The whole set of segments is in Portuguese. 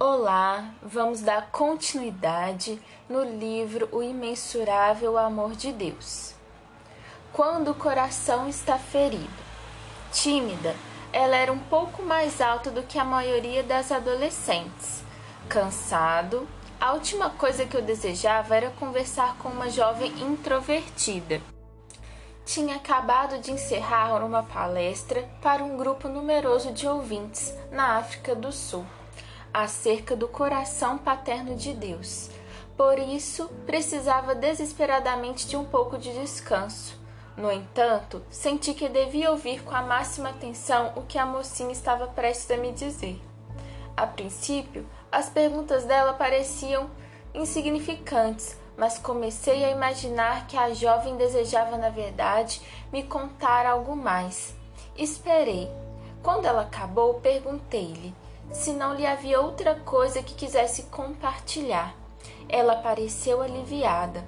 Olá, vamos dar continuidade no livro O Imensurável Amor de Deus. Quando o coração está ferido. Tímida, ela era um pouco mais alta do que a maioria das adolescentes. Cansado, a última coisa que eu desejava era conversar com uma jovem introvertida. Tinha acabado de encerrar uma palestra para um grupo numeroso de ouvintes na África do Sul acerca do coração paterno de Deus. Por isso, precisava desesperadamente de um pouco de descanso. No entanto, senti que devia ouvir com a máxima atenção o que a mocinha estava prestes a me dizer. A princípio, as perguntas dela pareciam insignificantes, mas comecei a imaginar que a jovem desejava, na verdade, me contar algo mais. Esperei. Quando ela acabou, perguntei-lhe se não lhe havia outra coisa que quisesse compartilhar. Ela pareceu aliviada.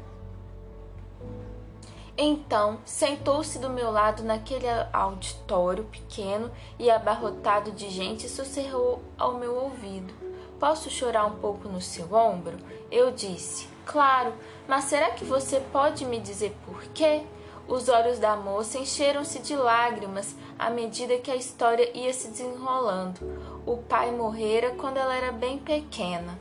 Então sentou-se do meu lado naquele auditório pequeno e abarrotado de gente e sussurrou ao meu ouvido. Posso chorar um pouco no seu ombro? Eu disse: Claro, mas será que você pode me dizer por quê? Os olhos da moça encheram-se de lágrimas à medida que a história ia se desenrolando. O pai morrera quando ela era bem pequena.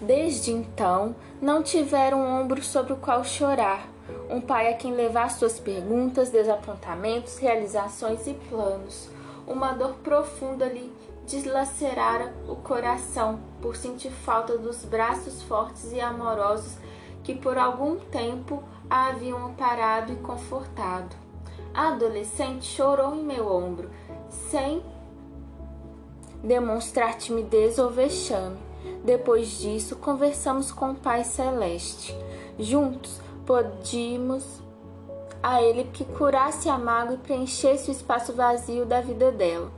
Desde então, não tiveram um ombro sobre o qual chorar, um pai a quem levar suas perguntas, desapontamentos, realizações e planos. Uma dor profunda lhe dilacerara o coração por sentir falta dos braços fortes e amorosos que por algum tempo a haviam amparado e confortado. A adolescente chorou em meu ombro, sem demonstrar timidez ou vexame. Depois disso, conversamos com o Pai Celeste. Juntos, podíamos a Ele que curasse a mágoa e preenchesse o espaço vazio da vida dela.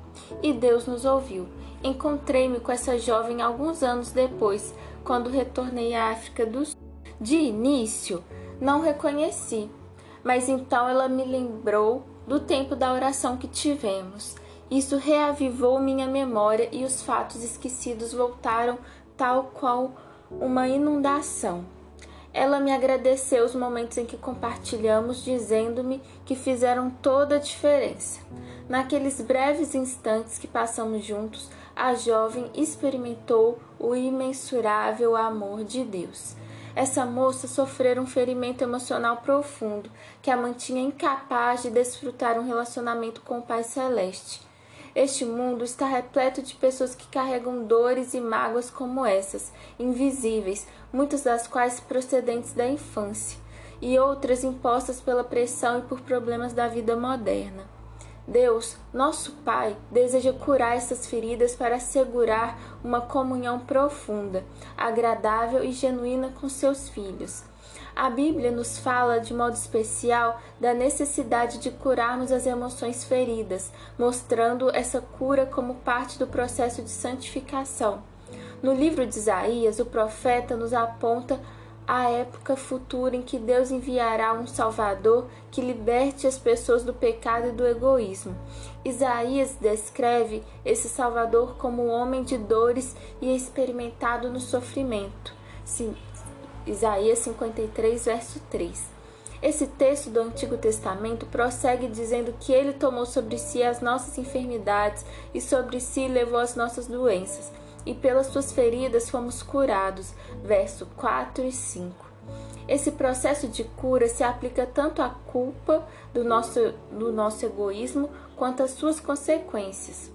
E Deus nos ouviu. Encontrei-me com essa jovem alguns anos depois, quando retornei à África do Sul. De início, não reconheci, mas então ela me lembrou do tempo da oração que tivemos. Isso reavivou minha memória e os fatos esquecidos voltaram tal qual uma inundação. Ela me agradeceu os momentos em que compartilhamos, dizendo-me que fizeram toda a diferença. Naqueles breves instantes que passamos juntos, a jovem experimentou o imensurável amor de Deus. Essa moça sofrera um ferimento emocional profundo que a mantinha incapaz de desfrutar um relacionamento com o Pai Celeste. Este mundo está repleto de pessoas que carregam dores e mágoas como essas, invisíveis, muitas das quais procedentes da infância, e outras impostas pela pressão e por problemas da vida moderna. Deus, nosso Pai, deseja curar essas feridas para assegurar uma comunhão profunda, agradável e genuína com seus filhos. A Bíblia nos fala de modo especial da necessidade de curarmos as emoções feridas, mostrando essa cura como parte do processo de santificação. No livro de Isaías, o profeta nos aponta a época futura em que Deus enviará um Salvador que liberte as pessoas do pecado e do egoísmo. Isaías descreve esse Salvador como um homem de dores e experimentado no sofrimento. Sim, Isaías 53, verso 3. Esse texto do Antigo Testamento prossegue dizendo que ele tomou sobre si as nossas enfermidades e sobre si levou as nossas doenças e pelas suas feridas fomos curados. Verso 4 e 5. Esse processo de cura se aplica tanto à culpa do nosso, do nosso egoísmo quanto às suas consequências.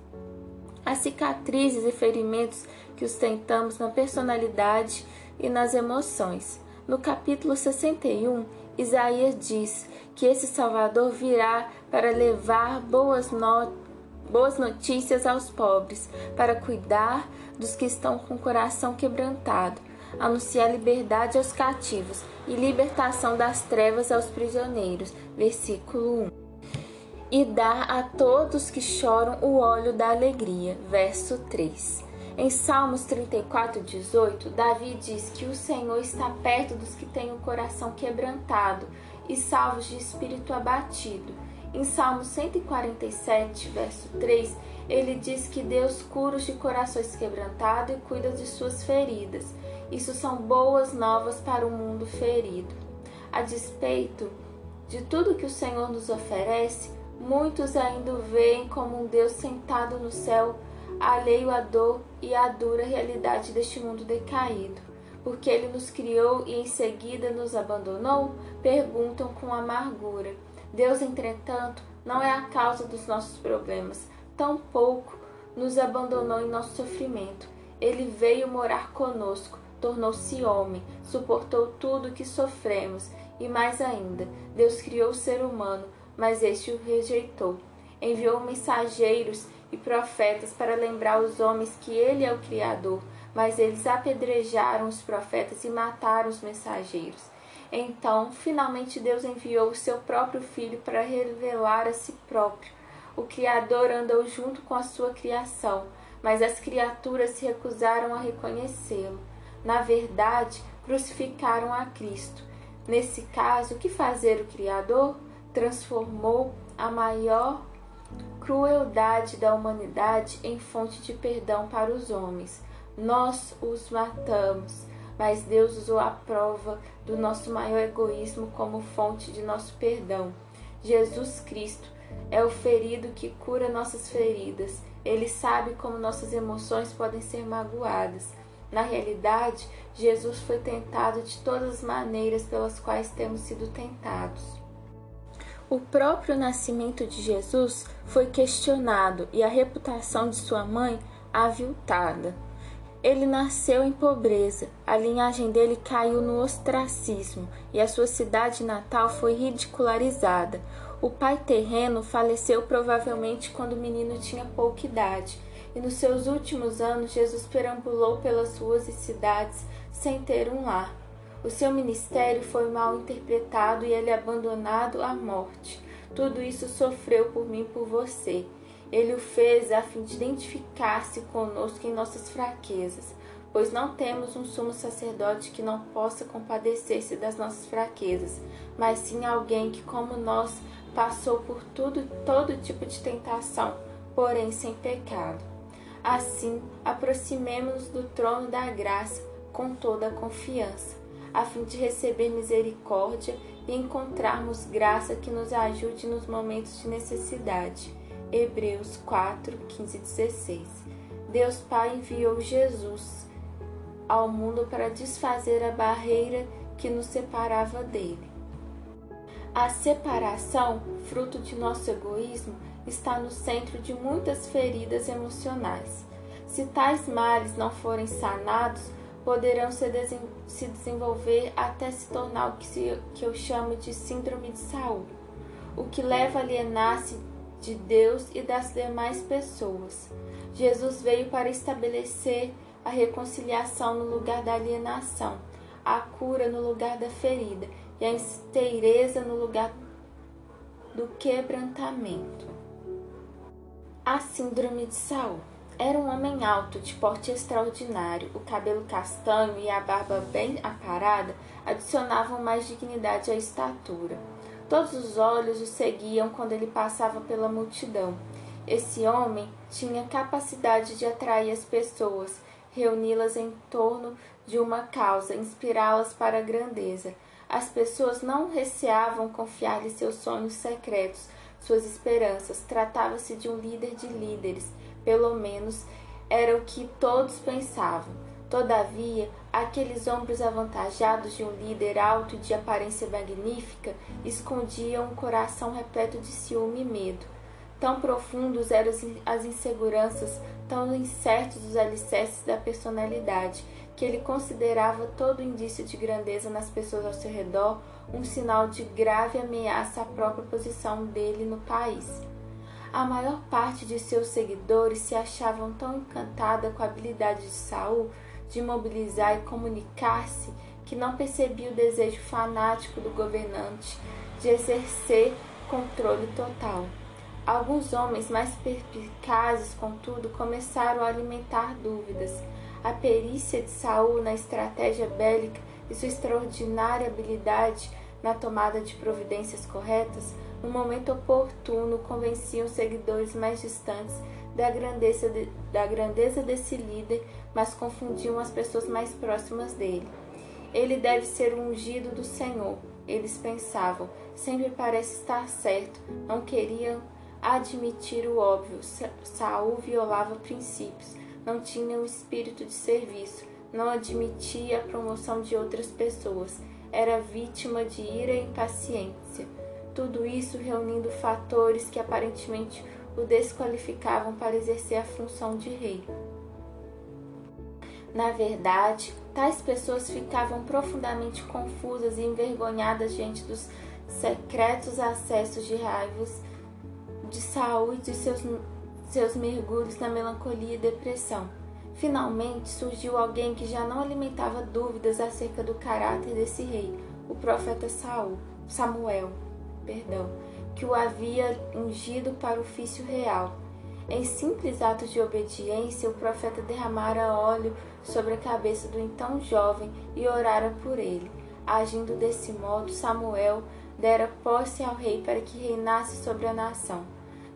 As cicatrizes e ferimentos que ostentamos na personalidade e nas emoções. No capítulo 61, Isaías diz que esse Salvador virá para levar boas notas boas notícias aos pobres, para cuidar dos que estão com o coração quebrantado, anunciar liberdade aos cativos e libertação das trevas aos prisioneiros. Versículo 1. E dar a todos que choram o óleo da alegria. Verso 3. Em Salmos 34, 18, Davi diz que o Senhor está perto dos que têm o coração quebrantado e salvos de espírito abatido. Em Salmo 147, verso 3, Ele diz que Deus cura os de corações quebrantados e cuida de suas feridas. Isso são boas novas para o mundo ferido. A despeito de tudo que o Senhor nos oferece, muitos ainda o veem como um Deus sentado no céu, alheio à dor e à dura realidade deste mundo decaído. Porque ele nos criou e em seguida nos abandonou? Perguntam com amargura. Deus, entretanto, não é a causa dos nossos problemas, tampouco nos abandonou em nosso sofrimento. Ele veio morar conosco, tornou-se homem, suportou tudo o que sofremos e mais ainda, Deus criou o ser humano, mas este o rejeitou. Enviou mensageiros e profetas para lembrar os homens que ele é o Criador, mas eles apedrejaram os profetas e mataram os mensageiros. Então, finalmente, Deus enviou o seu próprio Filho para revelar a si próprio. O Criador andou junto com a sua criação, mas as criaturas se recusaram a reconhecê-lo. Na verdade, crucificaram a Cristo. Nesse caso, o que fazer o Criador? Transformou a maior crueldade da humanidade em fonte de perdão para os homens. Nós os matamos, mas Deus usou a prova do nosso maior egoísmo como fonte de nosso perdão. Jesus Cristo é o ferido que cura nossas feridas. Ele sabe como nossas emoções podem ser magoadas. Na realidade, Jesus foi tentado de todas as maneiras pelas quais temos sido tentados. O próprio nascimento de Jesus foi questionado e a reputação de sua mãe aviltada. Ele nasceu em pobreza, a linhagem dele caiu no ostracismo e a sua cidade natal foi ridicularizada. O pai terreno faleceu provavelmente quando o menino tinha pouca idade e nos seus últimos anos Jesus perambulou pelas ruas e cidades sem ter um lar. O seu ministério foi mal interpretado e ele abandonado à morte. Tudo isso sofreu por mim e por você. Ele o fez a fim de identificar-se conosco em nossas fraquezas, pois não temos um sumo sacerdote que não possa compadecer-se das nossas fraquezas, mas sim alguém que, como nós, passou por tudo, todo tipo de tentação, porém sem pecado. Assim, aproximemo-nos do trono da graça com toda a confiança, a fim de receber misericórdia e encontrarmos graça que nos ajude nos momentos de necessidade. Hebreus 4, 15 e 16. Deus Pai enviou Jesus ao mundo para desfazer a barreira que nos separava dele. A separação, fruto de nosso egoísmo, está no centro de muitas feridas emocionais. Se tais males não forem sanados, poderão se, se desenvolver até se tornar o que, se, que eu chamo de síndrome de Saul, o que leva a alienar-se de Deus e das demais pessoas. Jesus veio para estabelecer a reconciliação no lugar da alienação, a cura no lugar da ferida e a inteireza no lugar do quebrantamento. A Síndrome de Saul. Era um homem alto, de porte extraordinário. O cabelo castanho e a barba bem aparada adicionavam mais dignidade à estatura. Todos os olhos o seguiam quando ele passava pela multidão. Esse homem tinha capacidade de atrair as pessoas, reuni-las em torno de uma causa, inspirá-las para a grandeza. As pessoas não receavam confiar-lhe seus sonhos secretos, suas esperanças. Tratava-se de um líder de líderes, pelo menos era o que todos pensavam. Todavia, aqueles ombros avantajados de um líder alto e de aparência magnífica escondiam um coração repleto de ciúme e medo. Tão profundos eram as inseguranças, tão incertos os alicerces da personalidade, que ele considerava todo indício de grandeza nas pessoas ao seu redor um sinal de grave ameaça à própria posição dele no país. A maior parte de seus seguidores se achavam tão encantada com a habilidade de Saul de mobilizar e comunicar-se que não percebia o desejo fanático do governante de exercer controle total. Alguns homens mais perspicazes, contudo, começaram a alimentar dúvidas. A perícia de Saul na estratégia bélica e sua extraordinária habilidade na tomada de providências corretas, no momento oportuno, convenciam seguidores mais distantes da grandeza, de, da grandeza desse líder, mas confundiam as pessoas mais próximas dele. Ele deve ser o ungido do Senhor, eles pensavam. Sempre parece estar certo. Não queriam admitir o óbvio. Saul violava princípios. Não tinha o espírito de serviço. Não admitia a promoção de outras pessoas. Era vítima de ira e impaciência. Tudo isso reunindo fatores que aparentemente o desqualificavam para exercer a função de rei. Na verdade, tais pessoas ficavam profundamente confusas e envergonhadas diante dos secretos acessos de raivos de Saul e seus, seus mergulhos na melancolia e depressão. Finalmente surgiu alguém que já não alimentava dúvidas acerca do caráter desse rei, o profeta Saul, Samuel, perdão, que o havia ungido para o ofício real. Em simples ato de obediência, o profeta derramara óleo sobre a cabeça do então jovem e orara por ele. Agindo desse modo, Samuel dera posse ao rei para que reinasse sobre a nação.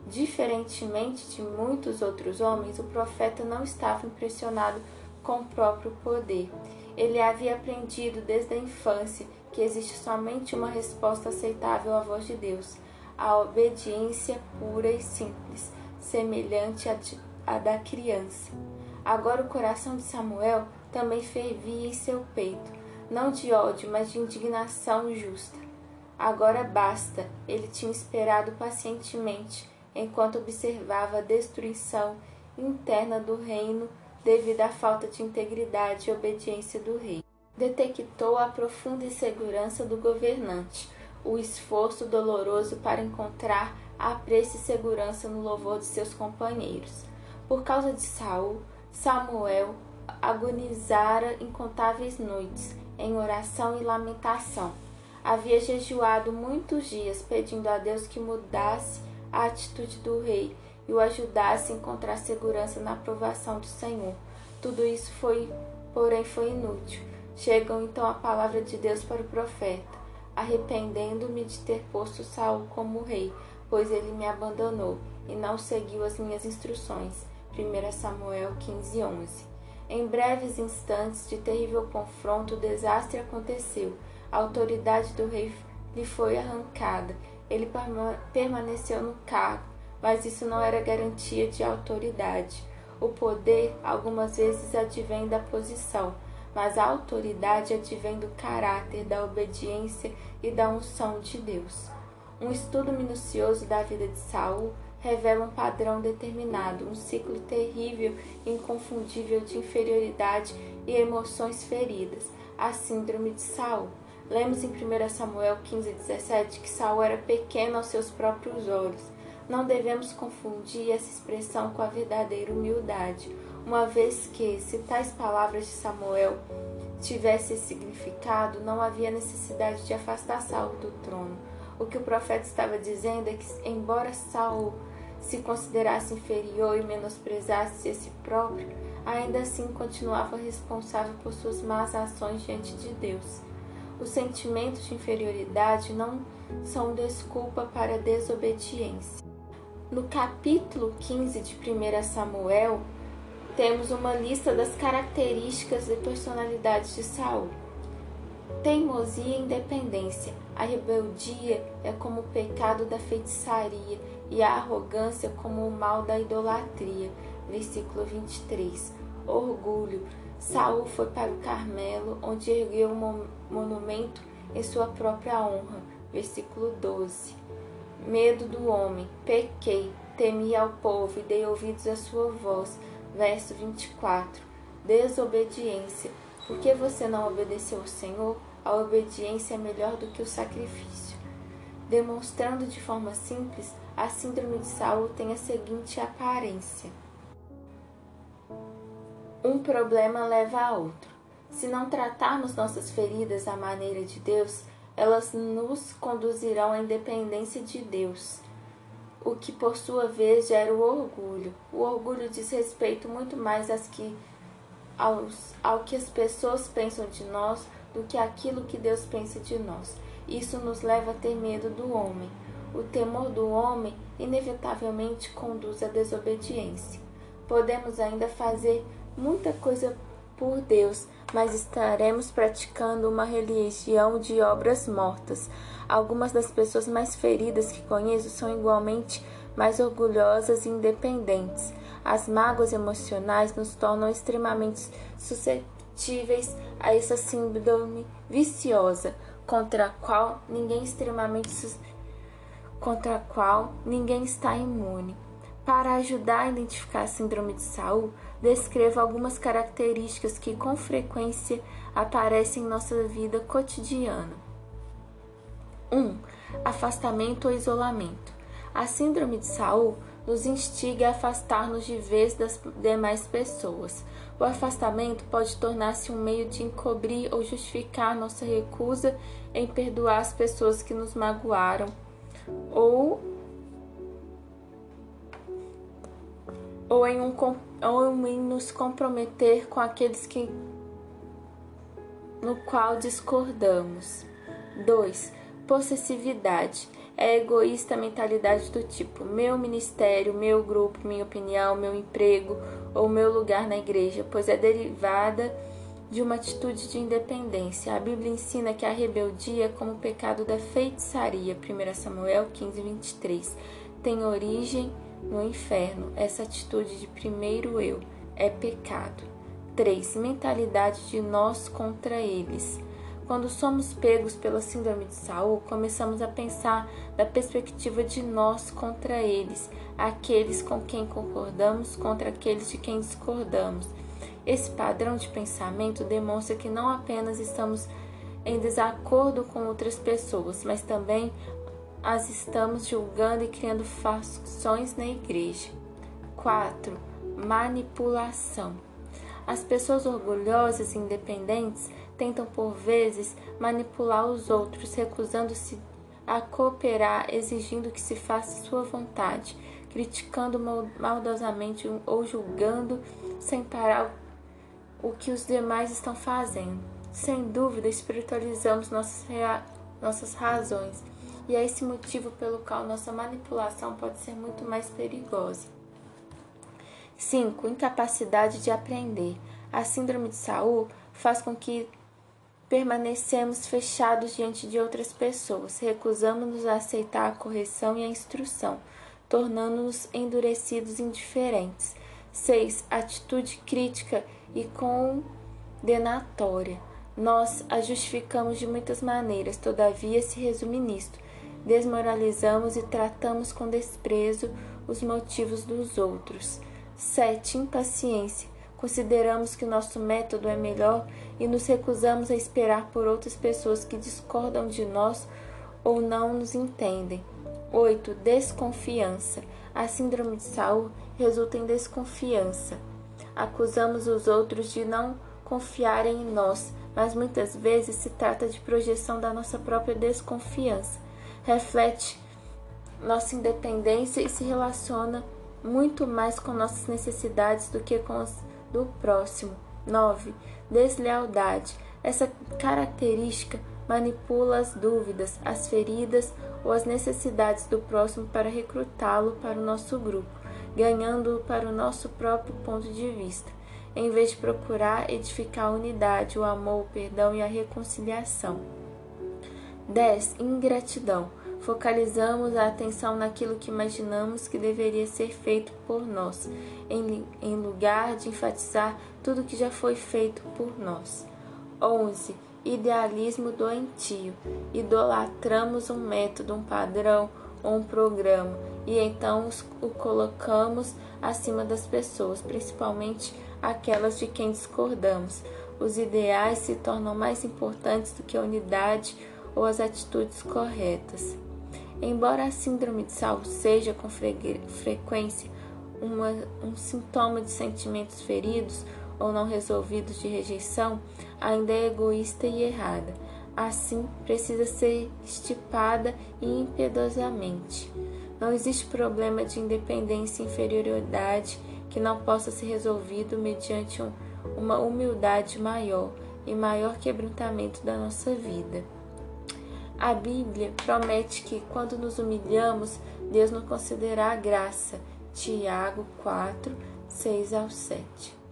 Diferentemente de muitos outros homens, o profeta não estava impressionado com o próprio poder. Ele havia aprendido desde a infância que existe somente uma resposta aceitável à voz de Deus, a obediência pura e simples semelhante à da criança. Agora o coração de Samuel também fervia em seu peito, não de ódio, mas de indignação justa. Agora basta, ele tinha esperado pacientemente enquanto observava a destruição interna do reino devido à falta de integridade e obediência do rei. Detectou a profunda insegurança do governante, o esforço doloroso para encontrar apreço e segurança no louvor de seus companheiros. Por causa de Saul, Samuel agonizara incontáveis noites em oração e lamentação. Havia jejuado muitos dias pedindo a Deus que mudasse a atitude do rei e o ajudasse a encontrar segurança na aprovação do Senhor. Tudo isso foi, porém, foi inútil. Chegam então a palavra de Deus para o profeta: Arrependendo-me de ter posto Saul como rei, pois ele me abandonou e não seguiu as minhas instruções. 1 Samuel 15, 11. Em breves instantes de terrível confronto, o desastre aconteceu. A autoridade do rei lhe foi arrancada. Ele permaneceu no cargo, mas isso não era garantia de autoridade. O poder algumas vezes advém da posição, mas a autoridade advém do caráter, da obediência e da unção de Deus. Um estudo minucioso da vida de Saul revela um padrão determinado, um ciclo terrível e inconfundível de inferioridade e emoções feridas, a síndrome de Saul. Lemos em 1 Samuel 15:17 que Saul era pequeno aos seus próprios olhos. Não devemos confundir essa expressão com a verdadeira humildade, uma vez que, se tais palavras de Samuel tivessem significado, não havia necessidade de afastar Saul do trono o que o profeta estava dizendo é que, embora Saul se considerasse inferior e menosprezasse a si próprio, ainda assim continuava responsável por suas más ações diante de Deus. Os sentimentos de inferioridade não são desculpa para desobediência. No capítulo 15 de 1 Samuel, temos uma lista das características e personalidades de Saul. Teimosia e independência. A rebeldia é como o pecado da feitiçaria e a arrogância como o mal da idolatria. Versículo 23. Orgulho. Saul foi para o Carmelo, onde ergueu um monumento em sua própria honra. Versículo 12. Medo do homem. Pequei, temi ao povo e dei ouvidos à sua voz. Verso 24. Desobediência. Por que você não obedeceu ao Senhor? A obediência é melhor do que o sacrifício. Demonstrando de forma simples, a síndrome de Saul tem a seguinte aparência: um problema leva a outro. Se não tratarmos nossas feridas à maneira de Deus, elas nos conduzirão à independência de Deus, o que por sua vez gera o orgulho. O orgulho diz respeito muito mais às que, aos, ao que as pessoas pensam de nós do que aquilo que Deus pensa de nós. Isso nos leva a ter medo do homem. o temor do homem inevitavelmente conduz à desobediência. Podemos ainda fazer muita coisa por Deus, mas estaremos praticando uma religião de obras mortas. Algumas das pessoas mais feridas que conheço são igualmente mais orgulhosas e independentes. As mágoas emocionais nos tornam extremamente suscetíveis a essa síndrome viciosa, contra a qual ninguém extremamente contra a qual ninguém está imune. Para ajudar a identificar a síndrome de Saul, descreva algumas características que com frequência aparecem em nossa vida cotidiana. 1. Um, afastamento ou isolamento. A síndrome de Saul nos instiga a afastar-nos de vez das demais pessoas. O afastamento pode tornar-se um meio de encobrir ou justificar nossa recusa em perdoar as pessoas que nos magoaram ou ou em, um, ou em nos comprometer com aqueles que no qual discordamos. 2. Possessividade. É egoísta a mentalidade do tipo meu ministério, meu grupo, minha opinião, meu emprego ou meu lugar na igreja, pois é derivada de uma atitude de independência. A Bíblia ensina que a rebeldia, como o pecado da feitiçaria, 1 Samuel 15, 23, tem origem no inferno. Essa atitude de primeiro eu é pecado. 3. Mentalidade de nós contra eles. Quando somos pegos pela síndrome de Saul, começamos a pensar da perspectiva de nós contra eles, aqueles com quem concordamos contra aqueles de quem discordamos. Esse padrão de pensamento demonstra que não apenas estamos em desacordo com outras pessoas, mas também as estamos julgando e criando facções na igreja. 4. Manipulação. As pessoas orgulhosas e independentes tentam por vezes manipular os outros, recusando-se a cooperar, exigindo que se faça sua vontade, criticando maldosamente ou julgando sem parar o que os demais estão fazendo. Sem dúvida, espiritualizamos nossas, nossas razões e é esse motivo pelo qual nossa manipulação pode ser muito mais perigosa. 5. Incapacidade de aprender. A síndrome de Saul faz com que permanecemos fechados diante de outras pessoas, recusamos-nos a aceitar a correção e a instrução, tornando-nos endurecidos e indiferentes. 6. Atitude crítica e condenatória. Nós a justificamos de muitas maneiras, todavia se resume nisto: desmoralizamos e tratamos com desprezo os motivos dos outros. 7. Impaciência. Consideramos que nosso método é melhor e nos recusamos a esperar por outras pessoas que discordam de nós ou não nos entendem. 8. Desconfiança. A síndrome de Saul resulta em desconfiança. Acusamos os outros de não confiarem em nós, mas muitas vezes se trata de projeção da nossa própria desconfiança reflete nossa independência e se relaciona muito mais com nossas necessidades do que com as do próximo. 9. Deslealdade. Essa característica manipula as dúvidas, as feridas ou as necessidades do próximo para recrutá-lo para o nosso grupo, ganhando-o para o nosso próprio ponto de vista, em vez de procurar edificar a unidade, o amor, o perdão e a reconciliação. 10. Ingratidão. Focalizamos a atenção naquilo que imaginamos que deveria ser feito por nós, em, em lugar de enfatizar tudo que já foi feito por nós. 11. Idealismo doentio. Idolatramos um método, um padrão ou um programa e então o colocamos acima das pessoas, principalmente aquelas de quem discordamos. Os ideais se tornam mais importantes do que a unidade ou as atitudes corretas. Embora a síndrome de Saul seja com frequência uma, um sintoma de sentimentos feridos ou não resolvidos de rejeição, ainda é egoísta e errada. Assim, precisa ser estipada e impiedosamente. Não existe problema de independência e inferioridade que não possa ser resolvido mediante um, uma humildade maior e maior quebrantamento da nossa vida. A Bíblia promete que quando nos humilhamos, Deus nos concederá a graça. Tiago 4, 6 ao 7.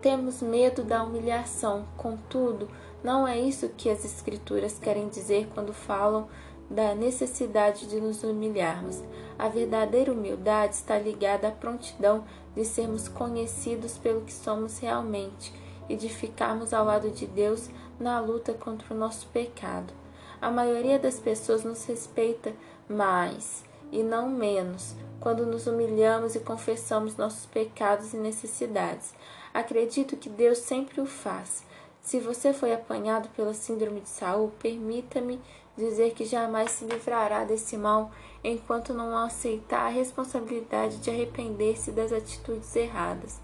Temos medo da humilhação, contudo, não é isso que as Escrituras querem dizer quando falam da necessidade de nos humilharmos. A verdadeira humildade está ligada à prontidão de sermos conhecidos pelo que somos realmente e de ficarmos ao lado de Deus na luta contra o nosso pecado. A maioria das pessoas nos respeita mais e não menos quando nos humilhamos e confessamos nossos pecados e necessidades. Acredito que Deus sempre o faz. Se você foi apanhado pela síndrome de Saul, permita-me dizer que jamais se livrará desse mal enquanto não aceitar a responsabilidade de arrepender-se das atitudes erradas.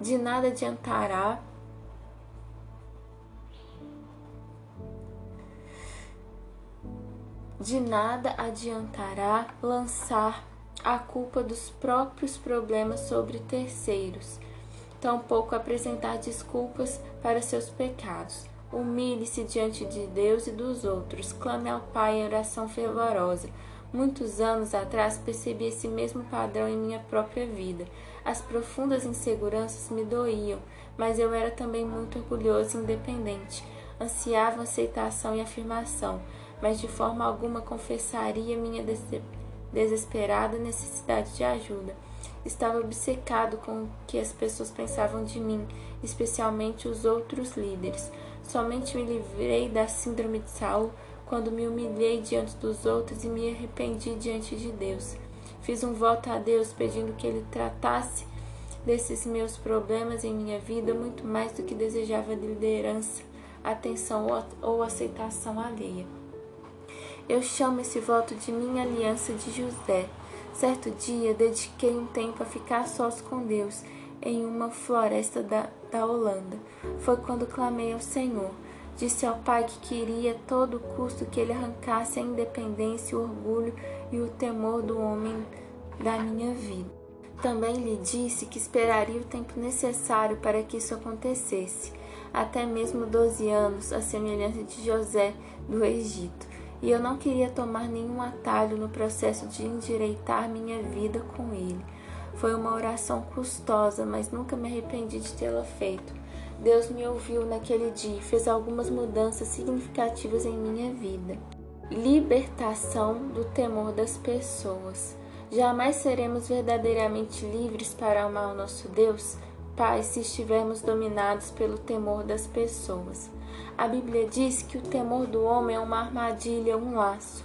De nada adiantará De nada adiantará lançar a culpa dos próprios problemas sobre terceiros, tampouco apresentar desculpas para seus pecados. Humilhe-se diante de Deus e dos outros, clame ao Pai em oração fervorosa. Muitos anos atrás percebi esse mesmo padrão em minha própria vida. As profundas inseguranças me doíam, mas eu era também muito orgulhoso e independente. Ansiava aceitação e afirmação mas de forma alguma confessaria minha desesperada necessidade de ajuda. Estava obcecado com o que as pessoas pensavam de mim, especialmente os outros líderes. Somente me livrei da síndrome de Saul quando me humilhei diante dos outros e me arrependi diante de Deus. Fiz um voto a Deus pedindo que Ele tratasse desses meus problemas em minha vida muito mais do que desejava liderança, atenção ou aceitação alheia. Eu chamo esse voto de minha aliança de José. Certo dia, dediquei um tempo a ficar sós com Deus em uma floresta da, da Holanda. Foi quando clamei ao Senhor. Disse ao Pai que queria a todo custo que ele arrancasse a independência, o orgulho e o temor do homem da minha vida. Também lhe disse que esperaria o tempo necessário para que isso acontecesse, até mesmo doze anos, a semelhança de José do Egito e eu não queria tomar nenhum atalho no processo de endireitar minha vida com ele. Foi uma oração custosa, mas nunca me arrependi de tê-la feito. Deus me ouviu naquele dia e fez algumas mudanças significativas em minha vida. Libertação do temor das pessoas. Jamais seremos verdadeiramente livres para amar o nosso Deus, Pai, se estivermos dominados pelo temor das pessoas. A Bíblia diz que o temor do homem é uma armadilha, um laço.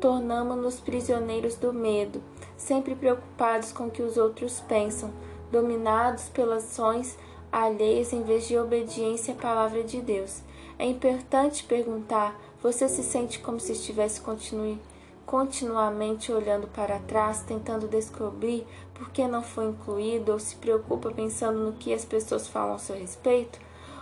Tornamos-nos prisioneiros do medo, sempre preocupados com o que os outros pensam, dominados pelas ações alheias em vez de obediência à palavra de Deus. É importante perguntar: você se sente como se estivesse continuamente olhando para trás, tentando descobrir por que não foi incluído ou se preocupa pensando no que as pessoas falam a seu respeito?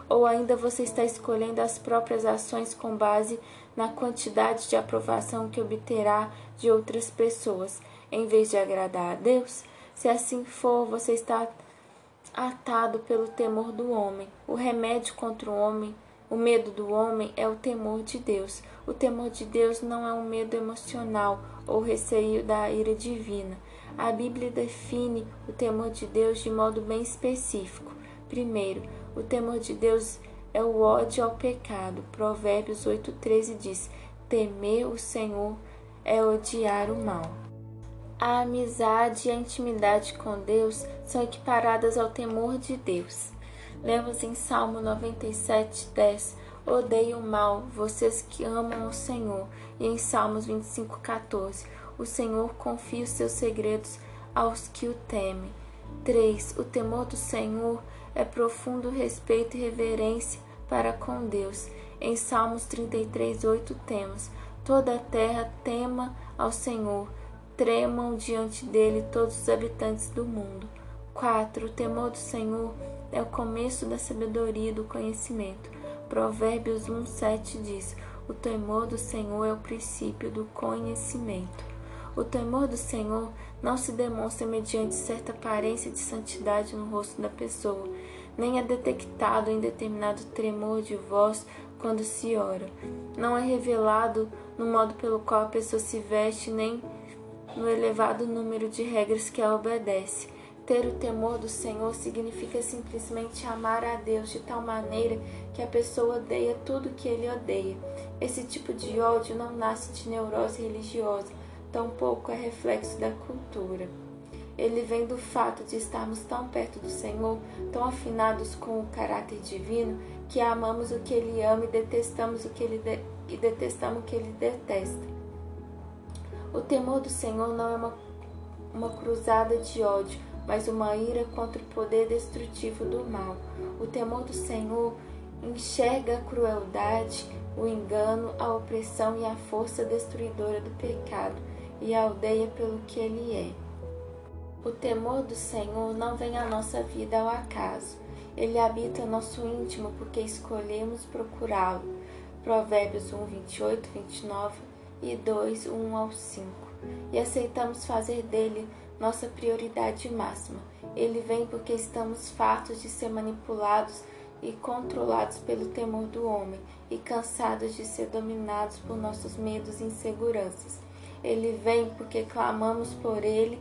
Ou ainda você está escolhendo as próprias ações com base na quantidade de aprovação que obterá de outras pessoas, em vez de agradar a Deus? Se assim for, você está atado pelo temor do homem. O remédio contra o homem, o medo do homem é o temor de Deus. O temor de Deus não é um medo emocional ou receio da ira divina. A Bíblia define o temor de Deus de modo bem específico. Primeiro, o temor de Deus é o ódio ao pecado. Provérbios 8,13 diz: Temer o Senhor é odiar o mal. A amizade e a intimidade com Deus são equiparadas ao temor de Deus. Lemos em Salmo 97, 10: Odeio o mal, vocês que amam o Senhor. E em Salmos 25, 14: O Senhor confia os seus segredos aos que o temem. 3. O temor do Senhor é profundo respeito e reverência para com Deus. Em Salmos 33, 8 temos: Toda a terra tema ao Senhor, tremam diante dele todos os habitantes do mundo. 4. O temor do Senhor é o começo da sabedoria e do conhecimento. Provérbios 1, 7 diz: O temor do Senhor é o princípio do conhecimento. O temor do Senhor não se demonstra mediante certa aparência de santidade no rosto da pessoa, nem é detectado em determinado tremor de voz quando se ora. Não é revelado no modo pelo qual a pessoa se veste, nem no elevado número de regras que a obedece. Ter o temor do Senhor significa simplesmente amar a Deus de tal maneira que a pessoa odeia tudo que ele odeia. Esse tipo de ódio não nasce de neurose religiosa, tampouco é reflexo da cultura. Ele vem do fato de estarmos tão perto do Senhor, tão afinados com o caráter divino, que amamos o que ele ama e detestamos o que ele de... e detestamos o que ele detesta. O temor do Senhor não é uma, uma cruzada de ódio, mas uma ira contra o poder destrutivo do mal. O temor do Senhor enxerga a crueldade, o engano, a opressão e a força destruidora do pecado e a aldeia pelo que ele é. O temor do Senhor não vem à nossa vida ao acaso. Ele habita nosso íntimo porque escolhemos procurá-lo. Provérbios 1, 28, 29 e 2, 1 ao 5. E aceitamos fazer dele nossa prioridade máxima. Ele vem porque estamos fartos de ser manipulados e controlados pelo temor do homem e cansados de ser dominados por nossos medos e inseguranças. Ele vem porque clamamos por ele,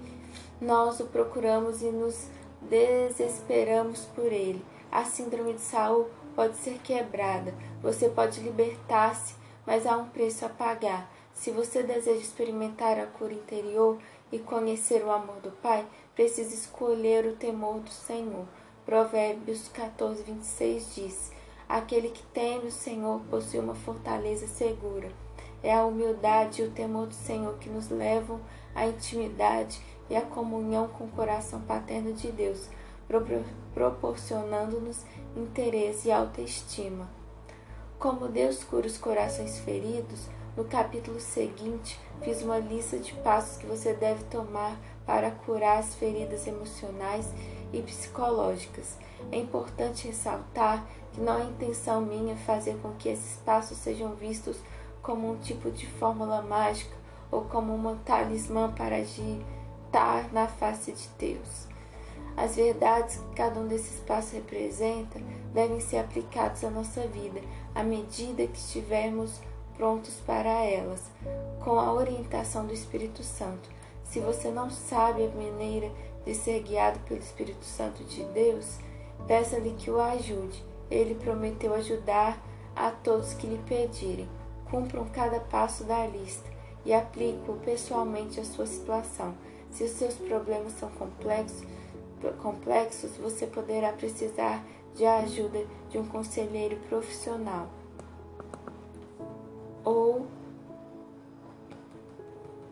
nós o procuramos e nos desesperamos por ele. A síndrome de Saul pode ser quebrada, você pode libertar-se, mas há um preço a pagar. Se você deseja experimentar a cura interior e conhecer o amor do Pai, precisa escolher o temor do Senhor. Provérbios 14, 26 diz: Aquele que teme o Senhor possui uma fortaleza segura. É a humildade e o temor do Senhor que nos levam à intimidade e à comunhão com o coração paterno de Deus, proporcionando-nos interesse e autoestima. Como Deus cura os corações feridos, no capítulo seguinte, fiz uma lista de passos que você deve tomar para curar as feridas emocionais e psicológicas. É importante ressaltar que não é intenção minha fazer com que esses passos sejam vistos como um tipo de fórmula mágica ou como uma talismã para agitar na face de Deus. As verdades que cada um desses passos representa devem ser aplicados à nossa vida à medida que estivermos prontos para elas, com a orientação do Espírito Santo. Se você não sabe a maneira de ser guiado pelo Espírito Santo de Deus, peça-lhe que o ajude. Ele prometeu ajudar a todos que lhe pedirem. Cumpram cada passo da lista e aplique-o pessoalmente à sua situação. Se os seus problemas são complexos, complexos, você poderá precisar de ajuda de um conselheiro profissional ou,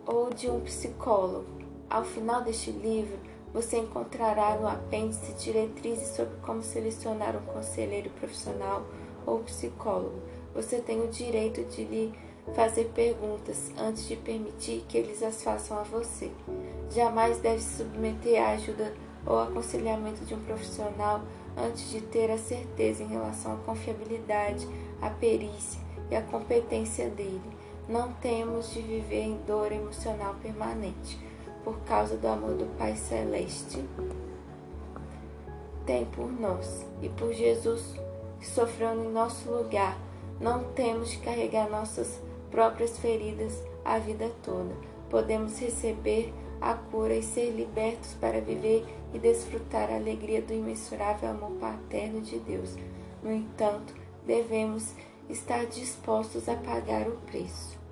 ou de um psicólogo. Ao final deste livro, você encontrará no apêndice diretrizes sobre como selecionar um conselheiro profissional ou psicólogo. Você tem o direito de lhe fazer perguntas antes de permitir que eles as façam a você. Jamais deve se submeter à ajuda ou aconselhamento de um profissional antes de ter a certeza em relação à confiabilidade, à perícia e a competência dele. Não temos de viver em dor emocional permanente por causa do amor do Pai Celeste. Tem por nós e por Jesus que sofreu em nosso lugar. Não temos de carregar nossas próprias feridas a vida toda. Podemos receber a cura e ser libertos para viver e desfrutar a alegria do imensurável amor paterno de Deus. No entanto, devemos estar dispostos a pagar o preço.